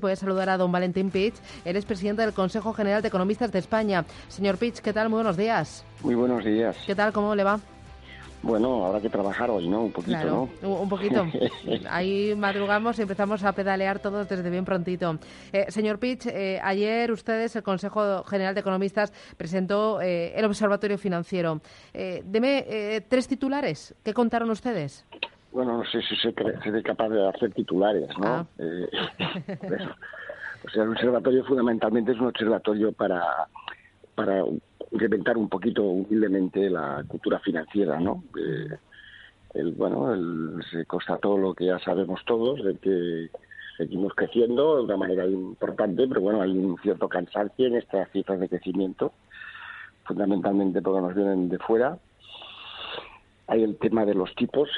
Voy a saludar a don Valentín Pitch. Él es presidente del Consejo General de Economistas de España. Señor Pitch, ¿qué tal? Muy buenos días. Muy buenos días. ¿Qué tal? ¿Cómo le va? Bueno, habrá que trabajar hoy, ¿no? Un poquito, ¿no? Un poquito. Ahí madrugamos y empezamos a pedalear todos desde bien prontito. Eh, señor Pitch, eh, ayer ustedes, el Consejo General de Economistas, presentó eh, el Observatorio Financiero. deme tres titulares. ¿Qué contaron ustedes? Bueno, no sé si se seré capaz de hacer titulares, ¿no? Ah. Eh, o sea, el observatorio fundamentalmente es un observatorio para, para incrementar un poquito humildemente la cultura financiera, ¿no? Eh, el, bueno, el, se constató lo que ya sabemos todos, de que seguimos creciendo de una manera importante, pero bueno, hay un cierto cansancio en estas cifras de crecimiento, fundamentalmente porque nos vienen de fuera. Hay el tema de los tipos,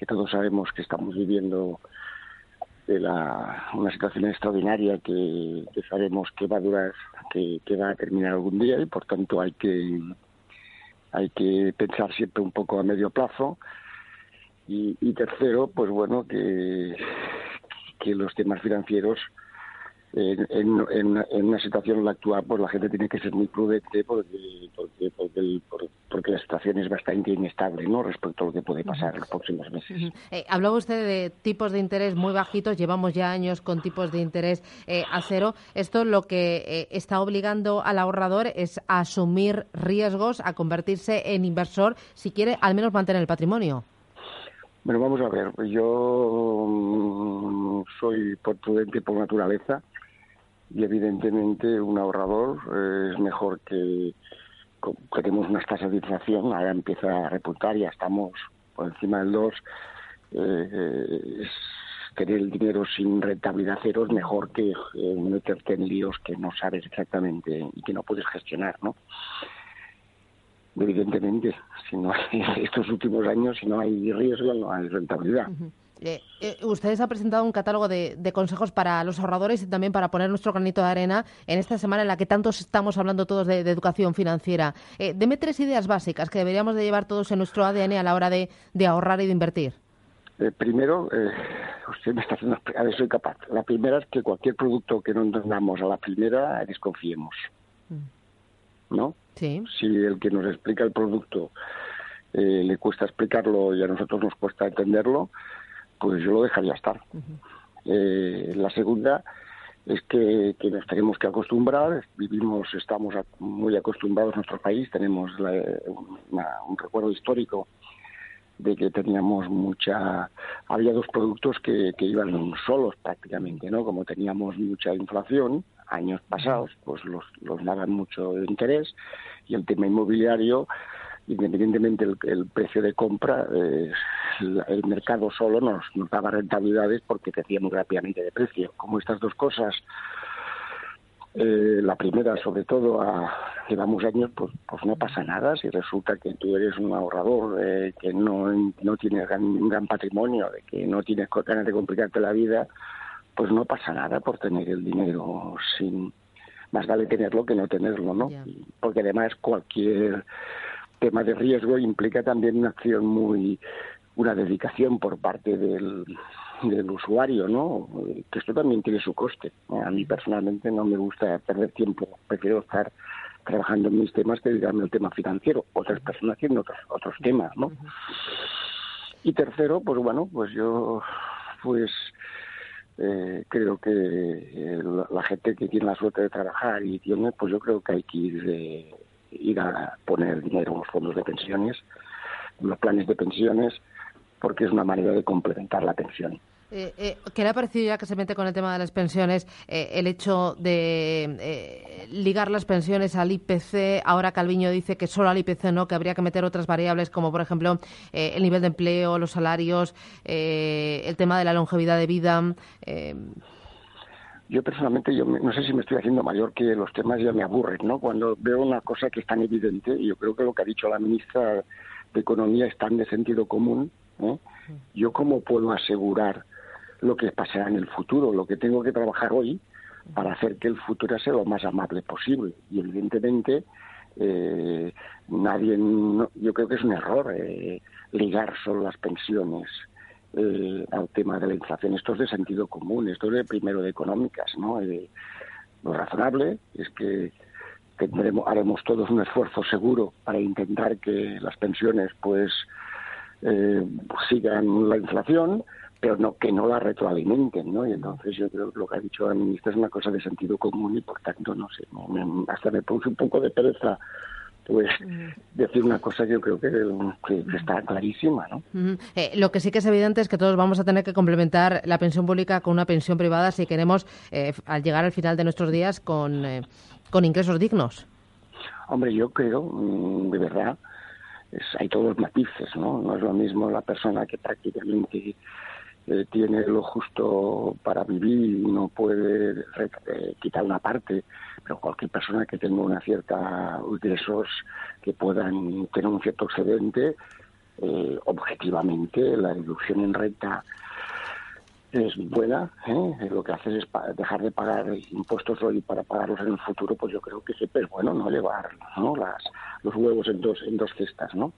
que todos sabemos que estamos viviendo una situación extraordinaria que, sabemos que va a durar, que, va a terminar algún día y por tanto hay que hay que pensar siempre un poco a medio plazo. Y, y tercero pues bueno que que los temas financieros en, en, en, una situación actual pues la gente tiene que ser muy prudente porque porque porque, la situación es bastante inestable no respecto a lo que puede pasar en los próximos meses. Eh, hablaba usted de tipos de interés muy bajitos llevamos ya años con tipos de interés eh, a cero. Esto lo que eh, está obligando al ahorrador es a asumir riesgos a convertirse en inversor si quiere al menos mantener el patrimonio bueno, vamos a ver, yo mm, soy por prudente por naturaleza y evidentemente un ahorrador eh, es mejor que, tenemos unas tasas de inflación, ahora empieza a repuntar, ya estamos por encima del 2, eh, tener el dinero sin rentabilidad cero es mejor que eh, meterte en líos que no sabes exactamente y que no puedes gestionar, ¿no? Evidentemente, si no hay estos últimos años, si no hay riesgo, no hay rentabilidad. Eh, eh, ustedes han presentado un catálogo de, consejos para los ahorradores y también para poner nuestro granito de arena en esta semana en la que tantos estamos hablando todos de, educación financiera. Eh, deme tres ideas básicas que deberíamos de llevar todos en nuestro ADN a la hora de, ahorrar y de invertir. Eh, primero, usted me está haciendo... A ver, soy capaz. La primera es que cualquier producto que no entendamos a la primera, desconfiemos. Mm. ¿No? Sí. Si el que nos explica el producto le cuesta explicarlo y a nosotros nos cuesta entenderlo, pues yo lo dejaría estar. eh, la segunda es que, nos tenemos que acostumbrar, vivimos, estamos muy acostumbrados en nuestro país, tenemos un recuerdo histórico de que teníamos mucha, había dos productos que, que iban solos prácticamente, ¿no? Como teníamos mucha inflación, años pasados, pues los, daban mucho interés y el tema inmobiliario independientemente el, el precio de compra, eh, el, mercado solo nos, nos daba rentabilidades porque crecía muy rápidamente de precio. Como estas dos cosas, eh, la primera sobre todo, a, llevamos años, pues, pues no pasa nada. Si resulta que tú eres un ahorrador, eh, que no, no tienes un gran patrimonio, de que no tienes ganas de complicarte la vida, pues no pasa nada por tener el dinero sin más vale tenerlo que no tenerlo, ¿no? Porque además cualquier tema de riesgo implica también una acción muy, una dedicación por parte del, del usuario, ¿no? Que esto también tiene su coste. A mí personalmente no me gusta perder tiempo, prefiero estar trabajando en mis temas que dedicarme al tema financiero, otras personas haciendo otros, otros temas, ¿no? Y tercero, pues bueno, pues yo pues eh, creo que eh, la, gente que tiene la suerte de trabajar y tiene, pues yo creo que hay que ir de ir a poner dinero en los fondos de pensiones, en los planes de pensiones, porque es una manera de complementar la pensión. Eh, eh, ¿Qué le ha parecido ya que se mete con el tema de las pensiones eh, el hecho de eh, ligar las pensiones al IPC? Ahora Calviño dice que solo al IPC no, que habría que meter otras variables como por ejemplo el nivel de empleo, los salarios, el tema de la longevidad de vida. Yo personalmente, yo no sé si me estoy haciendo mayor que los temas ya me aburren, ¿no? Cuando veo una cosa que es tan evidente, y yo creo que lo que ha dicho la ministra de Economía es tan de sentido común, ¿eh? yo cómo puedo asegurar lo que pasará en el futuro, lo que tengo que trabajar hoy para hacer que el futuro sea lo más amable posible. Y evidentemente eh, nadie, yo creo que es un error eh, ligar solo las pensiones eh, al tema de la inflación. Esto es de sentido común, esto es primero de económicas, ¿no? Eh, lo razonable es que tendremos, haremos todos un esfuerzo seguro para intentar que las pensiones pues eh, sigan la inflación, pero no que no la retroalimenten, ¿no? Y entonces yo creo que lo que ha dicho la ministra es una cosa de sentido común y por tanto no sé, hasta me produce un poco de pereza pues decir una cosa que yo creo que, está clarísima, ¿no? Eh, lo que sí que es evidente es que todos vamos a tener que complementar la pensión pública con una pensión privada si queremos eh, al llegar al final de nuestros días con, eh, con ingresos dignos. Hombre, yo creo, mm, de verdad, hay todos los matices, ¿no? No es lo mismo la persona que prácticamente eh, tiene lo justo para vivir y no puede eh, quitar una parte, pero cualquier persona que tenga una cierta ingresos que puedan tener un cierto excedente, eh, objetivamente la deducción en renta es buena, ¿eh? lo que hace es dejar de pagar impuestos hoy para pagarlos en el futuro, pues yo creo que siempre es bueno no llevar ¿no? Las, los huevos en dos, en dos cestas, ¿no?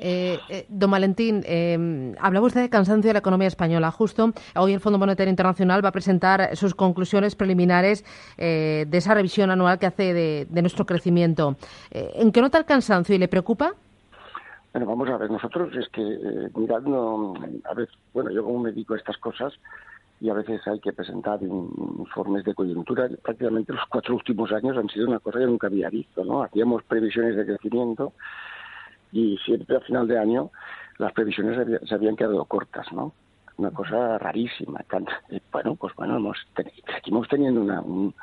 Eh, eh, don Valentín, eh, hablaba usted de cansancio de la economía española. Justo hoy el Fondo Monetario Internacional va a presentar sus conclusiones preliminares de esa revisión anual que hace de, nuestro crecimiento. ¿En qué nota el cansancio y le preocupa? Bueno, vamos a ver, nosotros es que eh, mirando, a veces, bueno, yo como me dedico a estas cosas y a veces hay que presentar informes de coyuntura, prácticamente los cuatro últimos años han sido una cosa que nunca había visto, ¿no? Hacíamos previsiones de crecimiento y siempre a final de año las previsiones se habían quedado cortas, ¿no? Una cosa rarísima. Bueno, pues bueno, hemos, seguimos teniendo una, un,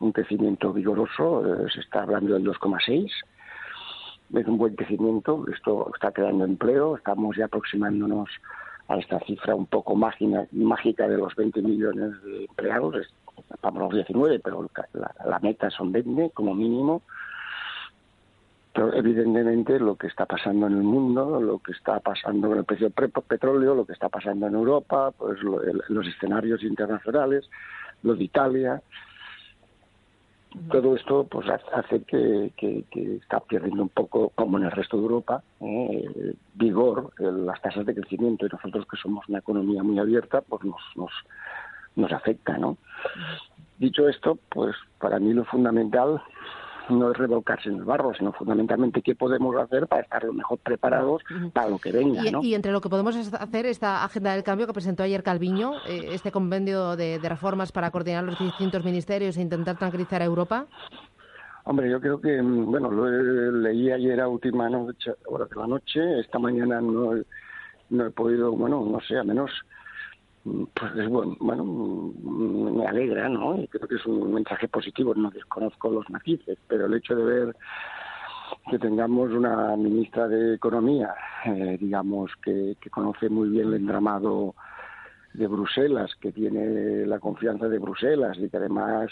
un, crecimiento vigoroso, eh, se está hablando del 2,6 es un buen crecimiento, esto está creando empleo, estamos ya aproximándonos a esta cifra un poco mágica de los 20 millones de empleados, estamos a los 19, pero la, meta son 20 como mínimo. Pero evidentemente lo que está pasando en el mundo, lo que está pasando con el precio del petróleo, lo que está pasando en Europa, pues los escenarios internacionales, lo de Italia, todo esto pues hace que, está perdiendo un poco, como en el resto de Europa, eh, vigor las tasas de crecimiento. Y nosotros que somos una economía muy abierta, pues nos, nos, nos afecta, ¿no? Dicho esto, pues para mí lo fundamental no es revolcarse en el barro, sino fundamentalmente qué podemos hacer para estar lo mejor preparados para lo que venga. Y, entre lo que podemos hacer, esta agenda del cambio que presentó ayer Calviño, eh, este convenio de, reformas para coordinar los distintos ministerios e intentar tranquilizar a Europa. Hombre, yo creo que, mm, bueno, lo leí ayer a última noche, hora de la noche, esta mañana no, no he podido, bueno, no sé, a menos pues es bueno, bueno, me alegra, ¿no? Y creo que es un mensaje positivo, no desconozco los matices, pero el hecho de ver que tengamos una ministra de Economía, eh, digamos, que, que conoce muy bien el entramado de Bruselas, que tiene la confianza de Bruselas y que además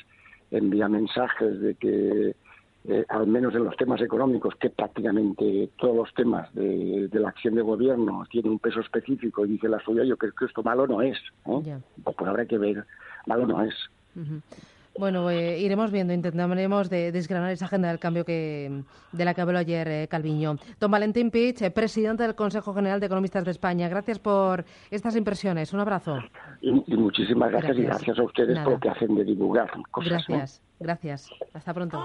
envía mensajes de que eh, al menos en los temas económicos, que prácticamente todos los temas de, la acción de gobierno tienen un peso específico y dice la suya, yo creo que esto malo no es. ¿eh? Pues, pues, habrá que ver, malo no es. Bueno, eh, iremos viendo, intentaremos de desgranar esa agenda del cambio que de la que habló ayer Calviño. Don Valentín Pich, presidente del Consejo General de Economistas de España, gracias por estas impresiones. Un abrazo. Y, muchísimas gracias, y gracias a ustedes por lo que hacen de divulgar cosas. Gracias, gracias. Hasta pronto.